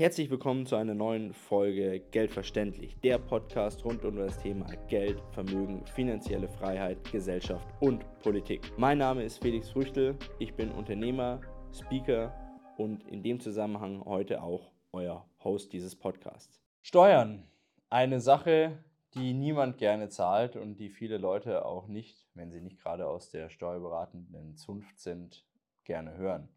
Herzlich willkommen zu einer neuen Folge Geldverständlich, der Podcast rund um das Thema Geld, Vermögen, finanzielle Freiheit, Gesellschaft und Politik. Mein Name ist Felix Früchtel, ich bin Unternehmer, Speaker und in dem Zusammenhang heute auch euer Host dieses Podcasts. Steuern, eine Sache, die niemand gerne zahlt und die viele Leute auch nicht, wenn sie nicht gerade aus der steuerberatenden Zunft sind, gerne hören.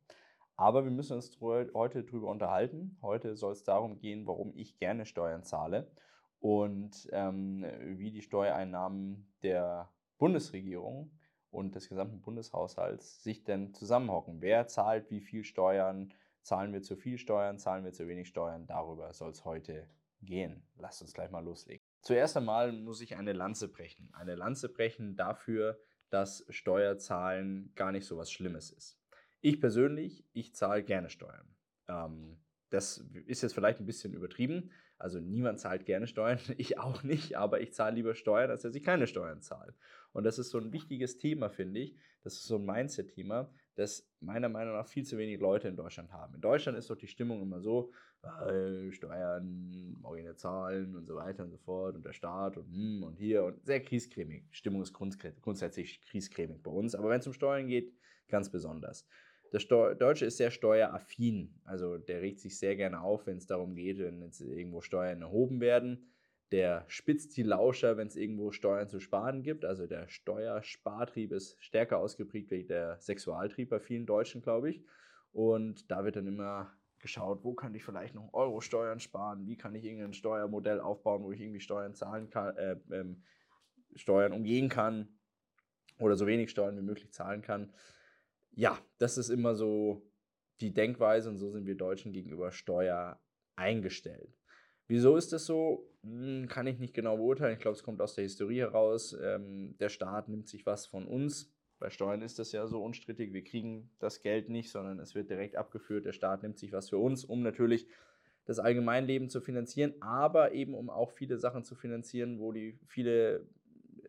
Aber wir müssen uns heute darüber unterhalten. Heute soll es darum gehen, warum ich gerne Steuern zahle und ähm, wie die Steuereinnahmen der Bundesregierung und des gesamten Bundeshaushalts sich denn zusammenhocken. Wer zahlt wie viel Steuern? Zahlen wir zu viel Steuern? Zahlen wir zu wenig Steuern? Darüber soll es heute gehen. Lasst uns gleich mal loslegen. Zuerst einmal muss ich eine Lanze brechen. Eine Lanze brechen dafür, dass Steuerzahlen gar nicht so was Schlimmes ist. Ich persönlich, ich zahle gerne Steuern. Ähm, das ist jetzt vielleicht ein bisschen übertrieben. Also niemand zahlt gerne Steuern, ich auch nicht, aber ich zahle lieber Steuern, als dass ich keine Steuern zahle. Und das ist so ein wichtiges Thema, finde ich. Das ist so ein Mindset-Thema, das meiner Meinung nach viel zu wenig Leute in Deutschland haben. In Deutschland ist doch die Stimmung immer so, äh, Steuern, morgen zahlen und so weiter und so fort und der Staat und, hm, und hier und sehr kriescremig. Stimmung ist grundsätzlich kriescremig bei uns, aber wenn es um Steuern geht, ganz besonders. Der Steu Deutsche ist sehr steueraffin. Also der regt sich sehr gerne auf, wenn es darum geht, wenn jetzt irgendwo Steuern erhoben werden. Der spitzt die Lauscher, wenn es irgendwo Steuern zu sparen gibt. Also der Steuerspartrieb ist stärker ausgeprägt wie der Sexualtrieb bei vielen Deutschen, glaube ich. Und da wird dann immer geschaut, wo kann ich vielleicht noch Euro-Steuern sparen, wie kann ich irgendein Steuermodell aufbauen, wo ich irgendwie Steuern zahlen kann, äh, ähm, Steuern umgehen kann oder so wenig Steuern wie möglich zahlen kann ja, das ist immer so die Denkweise und so sind wir Deutschen gegenüber Steuer eingestellt. Wieso ist das so? Hm, kann ich nicht genau beurteilen. Ich glaube, es kommt aus der Historie heraus. Ähm, der Staat nimmt sich was von uns. Bei Steuern ist das ja so unstrittig. Wir kriegen das Geld nicht, sondern es wird direkt abgeführt. Der Staat nimmt sich was für uns, um natürlich das Allgemeinleben zu finanzieren, aber eben um auch viele Sachen zu finanzieren, wo die viele,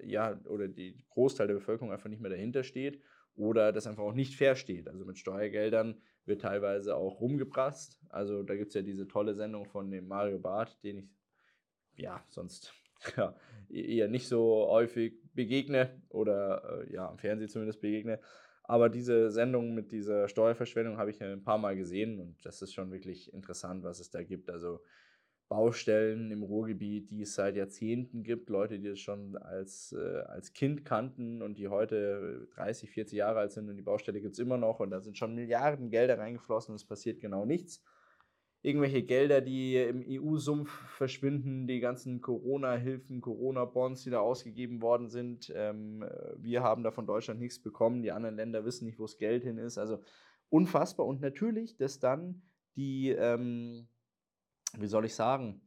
ja, oder die Großteil der Bevölkerung einfach nicht mehr dahinter steht oder das einfach auch nicht fair steht. Also mit Steuergeldern wird teilweise auch rumgeprasst. Also da gibt es ja diese tolle Sendung von dem Mario Barth, den ich ja sonst ja, e-, eher nicht so häufig begegne oder äh, ja am Fernsehen zumindest begegne. Aber diese Sendung mit dieser Steuerverschwendung habe ich ein paar Mal gesehen und das ist schon wirklich interessant, was es da gibt. Also Baustellen im Ruhrgebiet, die es seit Jahrzehnten gibt, Leute, die es schon als, äh, als Kind kannten und die heute 30, 40 Jahre alt sind und die Baustelle gibt es immer noch und da sind schon Milliarden Gelder reingeflossen und es passiert genau nichts. Irgendwelche Gelder, die im EU-Sumpf verschwinden, die ganzen Corona-Hilfen, Corona-Bonds, die da ausgegeben worden sind. Ähm, wir haben da von Deutschland nichts bekommen, die anderen Länder wissen nicht, wo das Geld hin ist. Also unfassbar und natürlich, dass dann die... Ähm, wie soll ich sagen,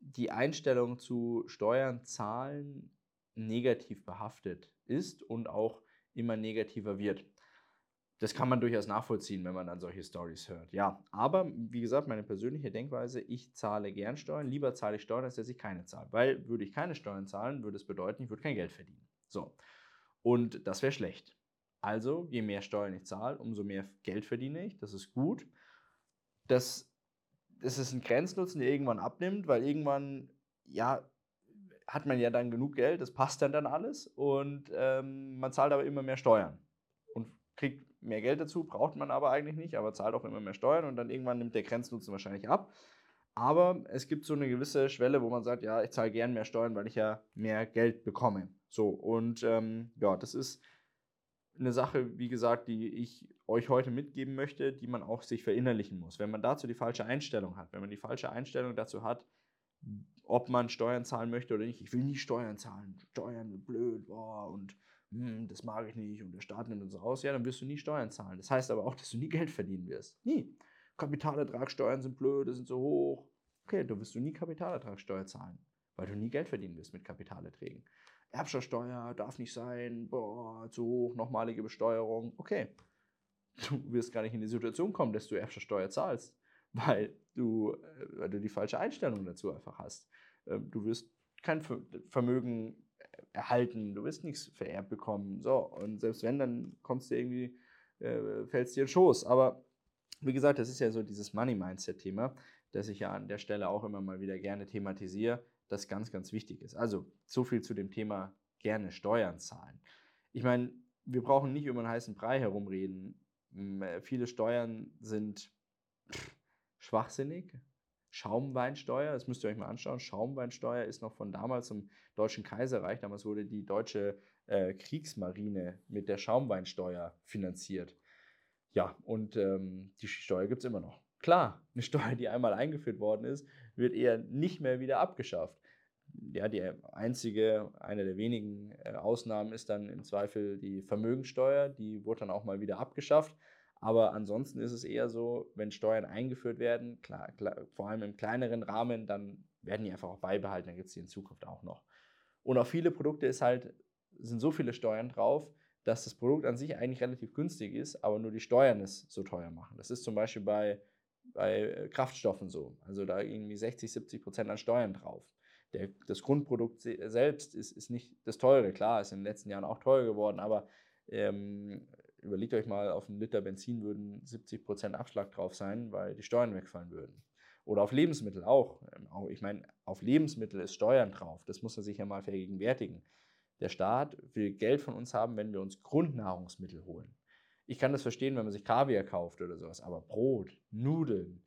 die Einstellung zu Steuern zahlen negativ behaftet ist und auch immer negativer wird. Das kann man durchaus nachvollziehen, wenn man dann solche Stories hört. Ja, aber wie gesagt, meine persönliche Denkweise, ich zahle gern Steuern. Lieber zahle ich Steuern, als dass ich keine zahle. Weil würde ich keine Steuern zahlen, würde es bedeuten, ich würde kein Geld verdienen. So. Und das wäre schlecht. Also, je mehr Steuern ich zahle, umso mehr Geld verdiene ich. Das ist gut. Das das ist ein Grenznutzen, der irgendwann abnimmt, weil irgendwann, ja, hat man ja dann genug Geld, das passt dann dann alles und ähm, man zahlt aber immer mehr Steuern und kriegt mehr Geld dazu, braucht man aber eigentlich nicht, aber zahlt auch immer mehr Steuern und dann irgendwann nimmt der Grenznutzen wahrscheinlich ab. Aber es gibt so eine gewisse Schwelle, wo man sagt, ja, ich zahle gern mehr Steuern, weil ich ja mehr Geld bekomme. So, und ähm, ja, das ist eine Sache, wie gesagt, die ich euch heute mitgeben möchte, die man auch sich verinnerlichen muss. Wenn man dazu die falsche Einstellung hat, wenn man die falsche Einstellung dazu hat, ob man Steuern zahlen möchte oder nicht, ich will nie Steuern zahlen, Steuern sind blöd, boah, und hm, das mag ich nicht und der Staat nimmt uns raus, ja, dann wirst du nie Steuern zahlen. Das heißt aber auch, dass du nie Geld verdienen wirst. Nie. Kapitalertragssteuern sind blöd, sind so hoch. Okay, du wirst du nie Kapitalertragssteuer zahlen, weil du nie Geld verdienen wirst mit Kapitalerträgen. Erbschaftssteuer darf nicht sein, boah, zu hoch, nochmalige Besteuerung. Okay, du wirst gar nicht in die Situation kommen, dass du Erbschaftssteuer zahlst, weil du, äh, weil du die falsche Einstellung dazu einfach hast. Ähm, du wirst kein Vermögen erhalten, du wirst nichts vererbt bekommen. So, und selbst wenn, dann kommst du irgendwie, äh, fällst dir in den Schoß. Aber Wie gesagt, das ist ja so dieses Money-Mindset-Thema, das ich ja an der Stelle auch immer mal wieder gerne thematisiere, das ganz, ganz wichtig ist. Also so viel zu dem Thema gerne Steuern zahlen. Ich meine, wir brauchen nicht über einen heißen Brei herumreden. Äh, viele Steuern sind schwachsinnig. Schaumweinsteuer, das müsst ihr euch mal anschauen. Schaumweinsteuer ist noch von damals im Deutschen Kaiserreich. Damals wurde die deutsche äh, Kriegsmarine mit der Schaumweinsteuer finanziert. Ja, und ähm, die Steuer gibt es immer noch. Klar, eine Steuer, die einmal eingeführt worden ist, wird eher nicht mehr wieder abgeschafft. Ja, die einzige, eine der wenigen äh, Ausnahmen ist dann im Zweifel die Vermögensteuer. Die wurde dann auch mal wieder abgeschafft. Aber ansonsten ist es eher so, wenn Steuern eingeführt werden, klar, klar, vor allem im kleineren Rahmen, dann werden die einfach auch beibehalten, dann gibt es die in Zukunft auch noch. Und auf viele Produkte ist halt, sind so viele Steuern drauf, dass das Produkt an sich eigentlich relativ günstig ist, aber nur die Steuern es so teuer machen. Das ist zum Beispiel bei, bei Kraftstoffen so. Also da irgendwie 60, 70 Prozent an Steuern drauf. Der, das Grundprodukt selbst ist, ist nicht das teure. Klar, ist in den letzten Jahren auch teuer geworden, aber ähm, überlegt euch mal, auf einen Liter Benzin würden 70% Abschlag drauf sein, weil die Steuern wegfallen würden. Oder auf Lebensmittel auch. Ähm, ich meine, auf Lebensmittel ist Steuern drauf. Das muss man sich ja mal vergegenwärtigen. Der Staat will Geld von uns haben, wenn wir uns Grundnahrungsmittel holen. Ich kann das verstehen, wenn man sich Kaviar kauft oder sowas, aber Brot, Nudeln,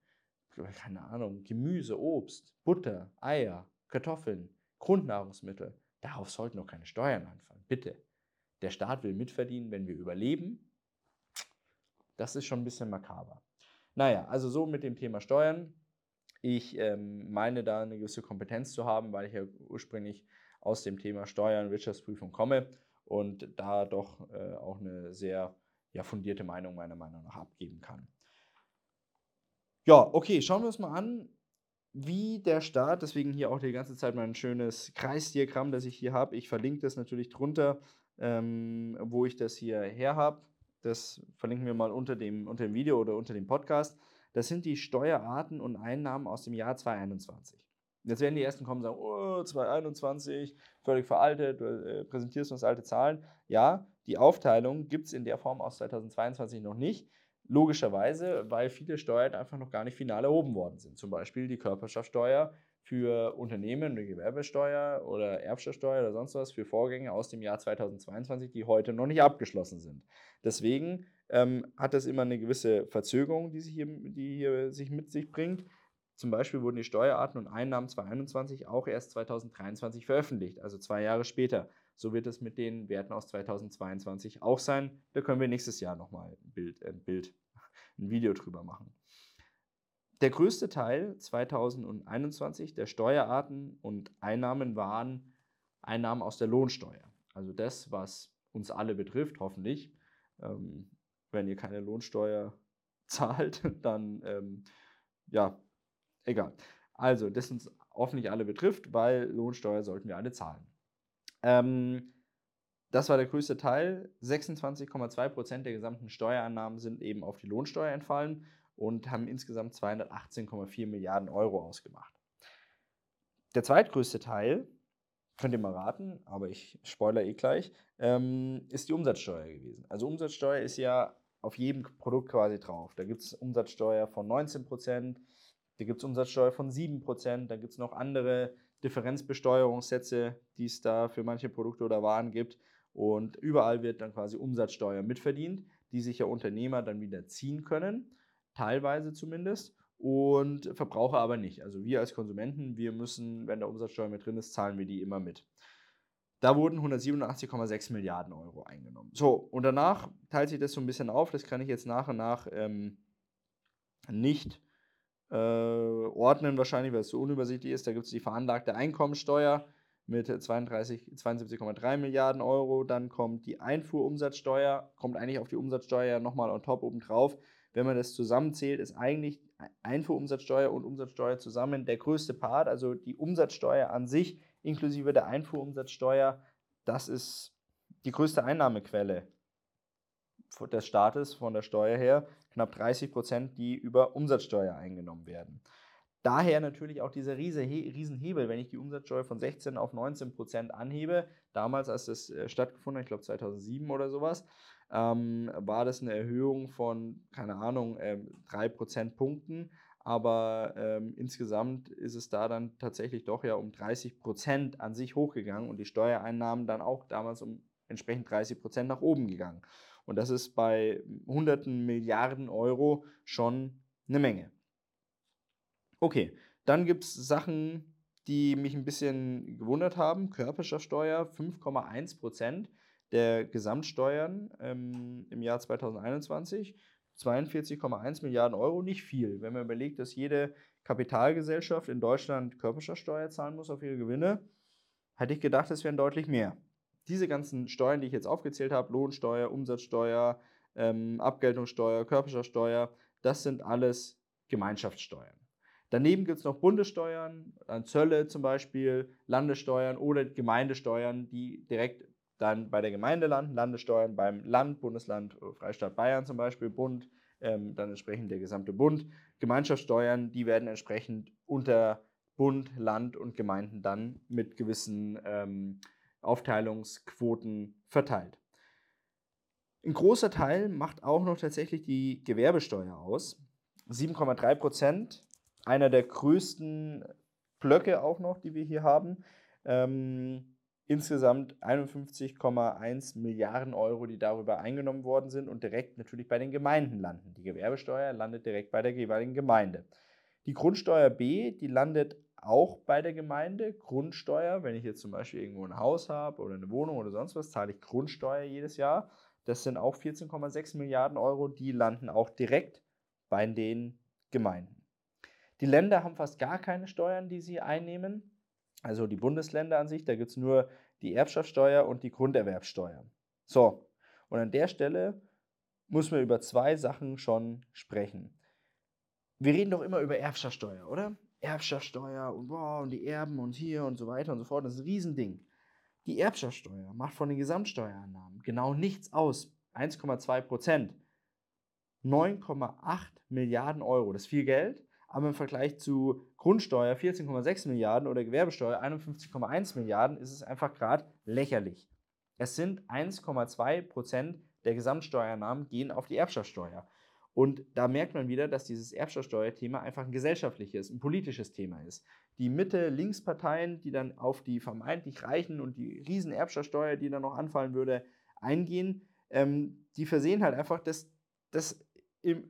keine Ahnung, Gemüse, Obst, Butter, Eier, Kartoffeln, Grundnahrungsmittel, darauf sollten noch keine Steuern anfallen. Bitte. Der Staat will mitverdienen, wenn wir überleben das ist schon ein bisschen makaber. Naja, also so mit dem Thema Steuern. Ich ähm, meine da eine gewisse Kompetenz zu haben, weil ich ja ursprünglich aus dem Thema Steuern, Wirtschaftsprüfung komme und da doch äh, auch eine sehr ja, fundierte Meinung meiner Meinung nach abgeben kann. Ja, okay, schauen wir uns mal an, wie der Staat, deswegen hier auch die ganze Zeit mein schönes Kreisdiagramm, das ich hier habe. Ich verlinke das natürlich drunter, ähm, wo ich das hier her habe. Das verlinken wir mal unter dem, unter dem Video oder unter dem Podcast. Das sind die Steuerarten und Einnahmen aus dem Jahr 2021. Jetzt werden die ersten kommen und sagen, oh, 2021, völlig veraltet, du äh, präsentierst uns alte Zahlen. Ja, die Aufteilung gibt es in der Form aus 2022 noch nicht. Logischerweise, weil viele Steuern einfach noch gar nicht final erhoben worden sind. Zum Beispiel die Körperschaftsteuer für Unternehmen, eine Gewerbesteuer oder Erbschaftssteuer oder sonst was für Vorgänge aus dem Jahr 2022, die heute noch nicht abgeschlossen sind. Deswegen ähm, hat das immer eine gewisse Verzögerung, die, sich hier, die hier sich mit sich bringt. Zum Beispiel wurden die Steuerarten und Einnahmen 2021 auch erst 2023 veröffentlicht, also zwei Jahre später. So wird es mit den Werten aus 2022 auch sein. Da können wir nächstes Jahr nochmal ein Bild, ein Bild, ein Video drüber machen. Der größte Teil 2021 der Steuerarten und Einnahmen waren Einnahmen aus der Lohnsteuer. Also das, was uns alle betrifft, hoffentlich. Ähm, wenn ihr keine Lohnsteuer zahlt, dann ähm, ja, egal. Also, das uns hoffentlich alle betrifft, weil Lohnsteuer sollten wir alle zahlen. Ähm, das war der größte Teil. 26,2% der gesamten Steuerannahmen sind eben auf die Lohnsteuer entfallen und haben insgesamt 218,4 Milliarden Euro ausgemacht. Der zweitgrößte Teil, könnt ihr mal raten, aber ich spoiler eh gleich, ähm, ist die Umsatzsteuer gewesen. Also Umsatzsteuer ist ja auf jedem Produkt quasi drauf. Da gibt es Umsatzsteuer von 19%, da gibt es Umsatzsteuer von 7%, da gibt es noch andere Differenzbesteuerungssätze, die es da für manche Produkte oder Waren gibt. Und überall wird dann quasi Umsatzsteuer mitverdient, die sich ja Unternehmer dann wieder ziehen können teilweise zumindest, und Verbraucher aber nicht. Also wir als Konsumenten, wir müssen, wenn der Umsatzsteuer mit drin ist, zahlen wir die immer mit. Da wurden 187,6 Milliarden Euro eingenommen. So, und danach teilt sich das so ein bisschen auf. Das kann ich jetzt nach und nach ähm, nicht äh, ordnen, wahrscheinlich, weil es so unübersichtlich ist. Da gibt es die veranlagte Einkommensteuer mit 72,3 Milliarden Euro. Dann kommt die Einfuhrumsatzsteuer, kommt eigentlich auf die Umsatzsteuer nochmal on top obendrauf wenn man das zusammenzählt, ist eigentlich Einfuhrumsatzsteuer und Umsatzsteuer zusammen der größte Part. Also die Umsatzsteuer an sich inklusive der Einfuhrumsatzsteuer, das ist die größte Einnahmequelle des Staates von der Steuer her. Knapp 30 Prozent, die über Umsatzsteuer eingenommen werden. Daher natürlich auch dieser Riesenhebel, wenn ich die Umsatzsteuer von 16 auf 19 Prozent anhebe, damals als das äh, stattgefunden hat, ich glaube 2007 oder sowas, ähm, war das eine Erhöhung von, keine Ahnung, äh, drei Prozentpunkten. Aber ähm, insgesamt ist es da dann tatsächlich doch ja um 30 Prozent an sich hochgegangen und die Steuereinnahmen dann auch damals um entsprechend 30 Prozent nach oben gegangen. Und das ist bei hunderten Milliarden Euro schon eine Menge. Okay, dann gibt es Sachen, die mich ein bisschen gewundert haben. Körperschaftsteuer 5,1 Prozent der Gesamtsteuern ähm, im Jahr 2021. 42,1 Milliarden Euro, nicht viel. Wenn man überlegt, dass jede Kapitalgesellschaft in Deutschland Körperschaftsteuer zahlen muss auf ihre Gewinne, hätte ich gedacht, es wären deutlich mehr. Diese ganzen Steuern, die ich jetzt aufgezählt habe, Lohnsteuer, Umsatzsteuer, ähm, Abgeltungssteuer, Körperschaftsteuer, das sind alles Gemeinschaftssteuern. Daneben gibt es noch Bundessteuern, Zölle zum Beispiel, Landessteuern oder Gemeindesteuern, die direkt dann bei der Gemeinde landen, Landessteuern beim Land, Bundesland, Freistaat Bayern zum Beispiel, Bund, ähm, dann entsprechend der gesamte Bund. Gemeinschaftssteuern, die werden entsprechend unter Bund, Land und Gemeinden dann mit gewissen ähm, Aufteilungsquoten verteilt. Ein großer Teil macht auch noch tatsächlich die Gewerbesteuer aus. 7,3 Prozent, einer der größten Blöcke auch noch, die wir hier haben. Ähm, insgesamt 51,1 Milliarden Euro, die darüber eingenommen worden sind und direkt natürlich bei den Gemeinden landen. Die Gewerbesteuer landet direkt bei der jeweiligen Gemeinde. Die Grundsteuer B, die landet auch bei der Gemeinde. Grundsteuer, wenn ich jetzt zum Beispiel irgendwo ein Haus habe oder eine Wohnung oder sonst was, zahle ich Grundsteuer jedes Jahr. Das sind auch 14,6 Milliarden Euro, die landen auch direkt bei den Gemeinden. Die Länder haben fast gar keine Steuern, die sie einnehmen also die Bundesländer an sich, da gibt es nur die Erbschaftssteuer und die Grunderwerbsteuer. So, und an der Stelle muss man über zwei Sachen schon sprechen. Wir reden doch immer über Erbschaftssteuer, oder? Erbschaftssteuer und, boah, und die Erben und hier und so weiter und so fort. Das ist ein Riesending. Die Erbschaftssteuer macht von den Gesamtsteuerannahmen genau nichts aus. 1,2 Prozent. 9,8 Milliarden Euro. Das ist viel Geld, aber im Vergleich zu Grundsteuer 14,6 Milliarden oder Gewerbesteuer 51,1 Milliarden ist es einfach gerade lächerlich. Es sind 1,2 Prozent der Gesamtsteuernahmen gehen auf die Erbschaftssteuer. Und da merkt man wieder, dass dieses Erbschaftssteuerthema einfach ein gesellschaftliches, ein politisches Thema ist. Die Mitte-Links-Parteien, die dann auf die vermeintlich Reichen und die riesen Erbschaftssteuer, die dann noch anfallen würde, eingehen, ähm, die versehen halt einfach, dass das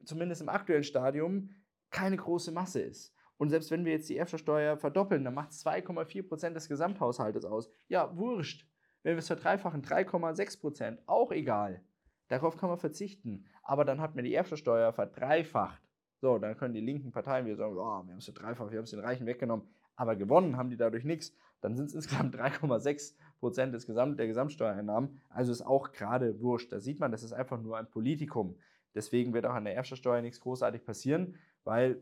zumindest im aktuellen Stadium keine große Masse ist. Und selbst wenn wir jetzt die Erbschaftssteuer verdoppeln, dann macht es 2,4% des Gesamthaushaltes aus. Ja, wurscht. Wenn wir es verdreifachen, 3,6%, auch egal. Darauf kann man verzichten. Aber dann hat man die Erbschaftssteuer verdreifacht. So, dann können die linken Parteien wieder sagen, oh, wir haben es verdreifacht, wir haben es den Reichen weggenommen. Aber gewonnen haben die dadurch nichts. Dann sind es insgesamt 3,6% des Gesamt, der Gesamtsteuereinnahmen. Also ist auch gerade wurscht. Da sieht man, das ist einfach nur ein Politikum. Deswegen wird auch an der Erbschaftssteuer nichts großartig passieren, weil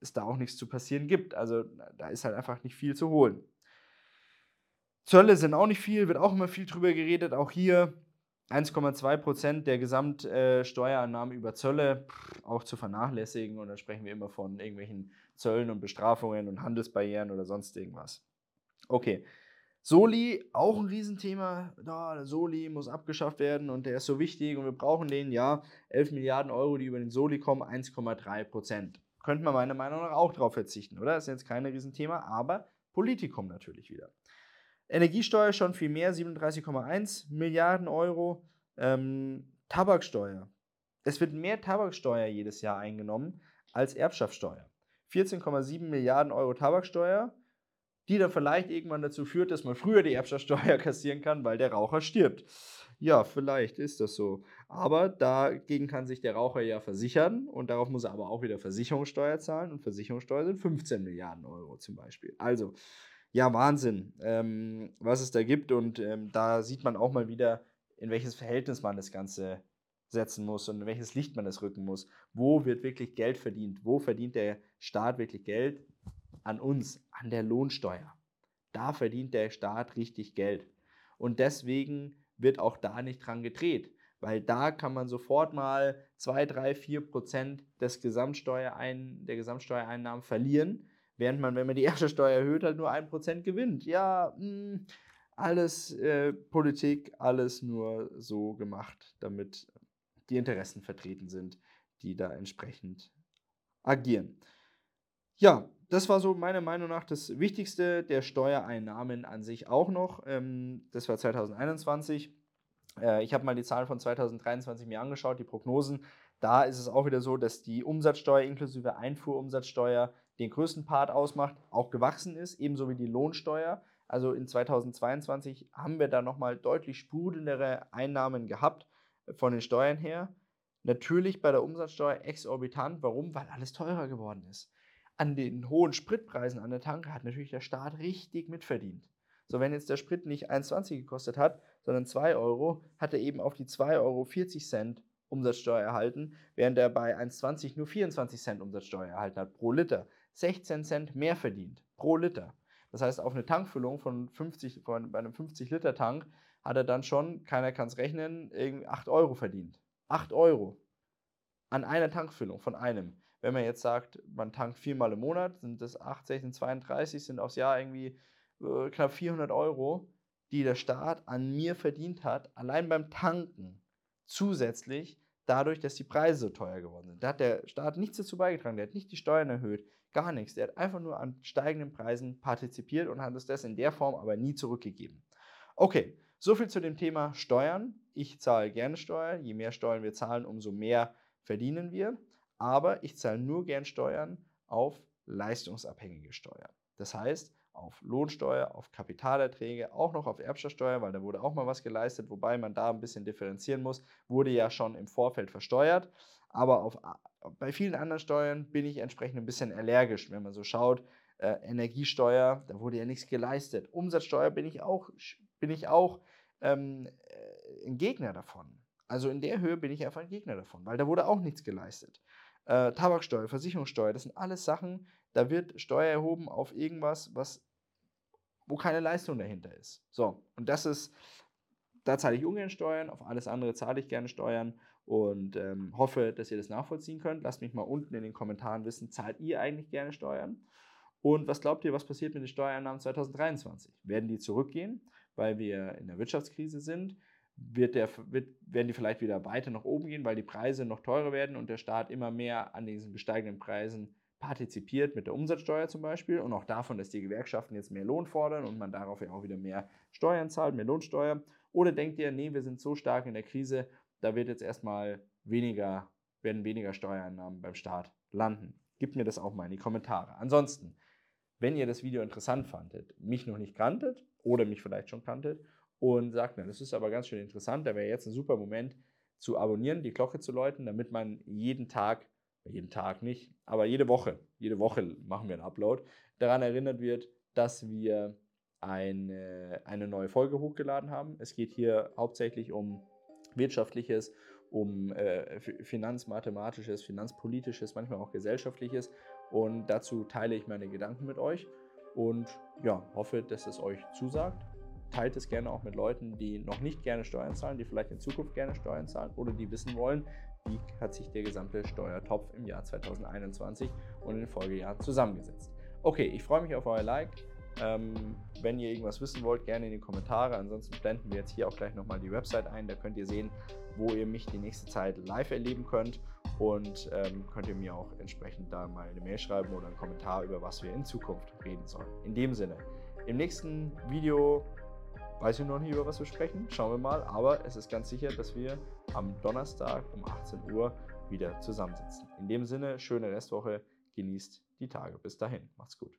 es da auch nichts zu passieren gibt. Also da ist halt einfach nicht viel zu holen. Zölle sind auch nicht viel, wird auch immer viel drüber geredet. Auch hier 1,2 Prozent der Gesamtsteuerannahmen über Zölle auch zu vernachlässigen. Und da sprechen wir immer von irgendwelchen Zöllen und Bestrafungen und Handelsbarrieren oder sonst irgendwas. Okay. Soli, auch ein Riesenthema. Da, Soli muss abgeschafft werden und der ist so wichtig und wir brauchen den. Ja, 11 Milliarden Euro, die über den Soli kommen, 1,3 Prozent könnte man meiner Meinung nach auch darauf verzichten, oder? Das ist jetzt kein Riesenthema, aber Politikum natürlich wieder. Energiesteuer schon viel mehr, 37,1 Milliarden Euro. Ähm, Tabaksteuer. Es wird mehr Tabaksteuer jedes Jahr eingenommen als Erbschaftssteuer. 14,7 Milliarden Euro Tabaksteuer, die dann vielleicht irgendwann dazu führt, dass man früher die Erbschaftssteuer kassieren kann, weil der Raucher stirbt. Ja, vielleicht ist das so. Aber dagegen kann sich der Raucher ja versichern und darauf muss er aber auch wieder Versicherungssteuer zahlen und Versicherungssteuer sind 15 Milliarden Euro zum Beispiel. Also, ja, Wahnsinn, ähm, was es da gibt und ähm, da sieht man auch mal wieder, in welches Verhältnis man das Ganze setzen muss und in welches Licht man das rücken muss. Wo wird wirklich Geld verdient? Wo verdient der Staat wirklich Geld? An uns, an der Lohnsteuer. Da verdient der Staat richtig Geld. Und deswegen wird auch da nicht dran gedreht, weil da kann man sofort mal 2, 3, 4 Prozent des Gesamtsteuerein, der Gesamtsteuereinnahmen verlieren, während man, wenn man die Erbschaftssteuer erhöht, halt nur 1 Prozent gewinnt. Ja, mh, hm, alles äh, Politik, alles nur so gemacht, damit die Interessen vertreten sind, die da entsprechend agieren. Ja, das war so meiner Meinung nach das Wichtigste der Steuereinnahmen an sich auch noch. Ähm, das war 2021. Äh, ich habe mal die Zahlen von 2023 mir angeschaut, die Prognosen. Da ist es auch wieder so, dass die Umsatzsteuer inklusive Einfuhrumsatzsteuer den größten Part ausmacht, auch gewachsen ist, ebenso wie die Lohnsteuer. Also in 2022 haben wir da nochmal deutlich sprudelndere Einnahmen gehabt von den Steuern her. Natürlich bei der Umsatzsteuer exorbitant. Warum? Weil alles teurer geworden ist. An den hohen Spritpreisen an der Tanke hat natürlich der Staat richtig mitverdient. So, wenn jetzt der Sprit nicht 1,20 gekostet hat, sondern 2 Euro, hat er eben auf die 2,40 Euro Umsatzsteuer erhalten, während er bei 1,20 nur 24 Cent Umsatzsteuer erhalten hat pro Liter. 16 Cent mehr verdient pro Liter. Das heißt, auf eine Tankfüllung von 50, von, bei einem 50-Liter-Tank hat er dann schon, keiner kann es rechnen, 8 Euro verdient. 8 Euro an einer Tankfüllung von einem. Wenn man jetzt sagt, man tankt viermal im Monat, sind das 8, 16, 32, sind aufs Jahr irgendwie äh, knapp 400 Euro, die der Staat an mir verdient hat, allein beim Tanken. Zusätzlich dadurch, dass die Preise so teuer geworden sind. Da hat der Staat nichts dazu beigetragen, der hat nicht die Steuern erhöht, gar nichts. Der hat einfach nur an steigenden Preisen partizipiert und hat es das in der Form aber nie zurückgegeben. Okay, soviel zu dem Thema Steuern. Ich zahle gerne Steuern. Je mehr Steuern wir zahlen, umso mehr verdienen wir. Aber ich zahle nur gern Steuern auf leistungsabhängige Steuern. Das heißt, auf Lohnsteuer, auf Kapitalerträge, auch noch auf Erbschaftssteuer, weil da wurde auch mal was geleistet, wobei man da ein bisschen differenzieren muss, wurde ja schon im Vorfeld versteuert. Aber auf, bei vielen anderen Steuern bin ich entsprechend ein bisschen allergisch, wenn man so schaut. Äh, Energiesteuer, da wurde ja nichts geleistet. Umsatzsteuer bin ich auch, bin ich auch ähm, äh, ein Gegner davon. Also in der Höhe bin ich einfach ein Gegner davon, weil da wurde auch nichts geleistet. Äh, Tabaksteuer, Versicherungssteuer, das sind alles Sachen, da wird Steuer erhoben auf irgendwas, was, wo keine Leistung dahinter ist. So, und das ist, da zahle ich ungern Steuern, auf alles andere zahle ich gerne Steuern und ähm, hoffe, dass ihr das nachvollziehen könnt. Lasst mich mal unten in den Kommentaren wissen, zahlt ihr eigentlich gerne Steuern? Und was glaubt ihr, was passiert mit den Steuereinnahmen 2023? Werden die zurückgehen, weil wir in der Wirtschaftskrise sind? Wird der, wird, werden die vielleicht wieder weiter nach oben gehen, weil die Preise noch teurer werden und der Staat immer mehr an diesen gesteigenden Preisen partizipiert mit der Umsatzsteuer zum Beispiel und auch davon, dass die Gewerkschaften jetzt mehr Lohn fordern und man darauf ja auch wieder mehr Steuern zahlt, mehr Lohnsteuer? Oder denkt ihr, nee, wir sind so stark in der Krise, da wird jetzt erstmal weniger, werden weniger Steuereinnahmen beim Staat landen. Gebt mir das auch mal in die Kommentare. Ansonsten, wenn ihr das Video interessant fandet, mich noch nicht kanntet oder mich vielleicht schon kanntet und sagt, na, das ist aber ganz schön interessant, da wäre jetzt ein super Moment zu abonnieren, die Glocke zu läuten, damit man jeden Tag, jeden Tag nicht, aber jede Woche, jede Woche machen wir einen Upload, daran erinnert wird, dass wir eine, eine neue Folge hochgeladen haben. Es geht hier hauptsächlich um wirtschaftliches, um äh, finanzmathematisches, finanzpolitisches, manchmal auch gesellschaftliches. Und dazu teile ich meine Gedanken mit euch und ja, hoffe, dass es euch zusagt. Teilt es gerne auch mit Leuten, die noch nicht gerne Steuern zahlen, die vielleicht in Zukunft gerne Steuern zahlen oder die wissen wollen, wie hat sich der gesamte Steuertopf im Jahr 2021 und in den Folgejahren zusammengesetzt. Okay, ich freue mich auf euer Like. Ähm, wenn ihr irgendwas wissen wollt, gerne in die Kommentare. Ansonsten blenden wir jetzt hier auch gleich nochmal die Website ein. Da könnt ihr sehen, wo ihr mich die nächste Zeit live erleben könnt. Und ähm, könnt ihr mir auch entsprechend da mal eine Mail schreiben oder einen Kommentar, über was wir in Zukunft reden sollen. In dem Sinne, im nächsten Video weiß ich noch nicht, über was wir sprechen. Schauen wir mal. Aber es ist ganz sicher, dass wir am Donnerstag um 18 Uhr wieder zusammensitzen. In dem Sinne, schöne Restwoche. Genießt die Tage. Bis dahin. Macht's gut.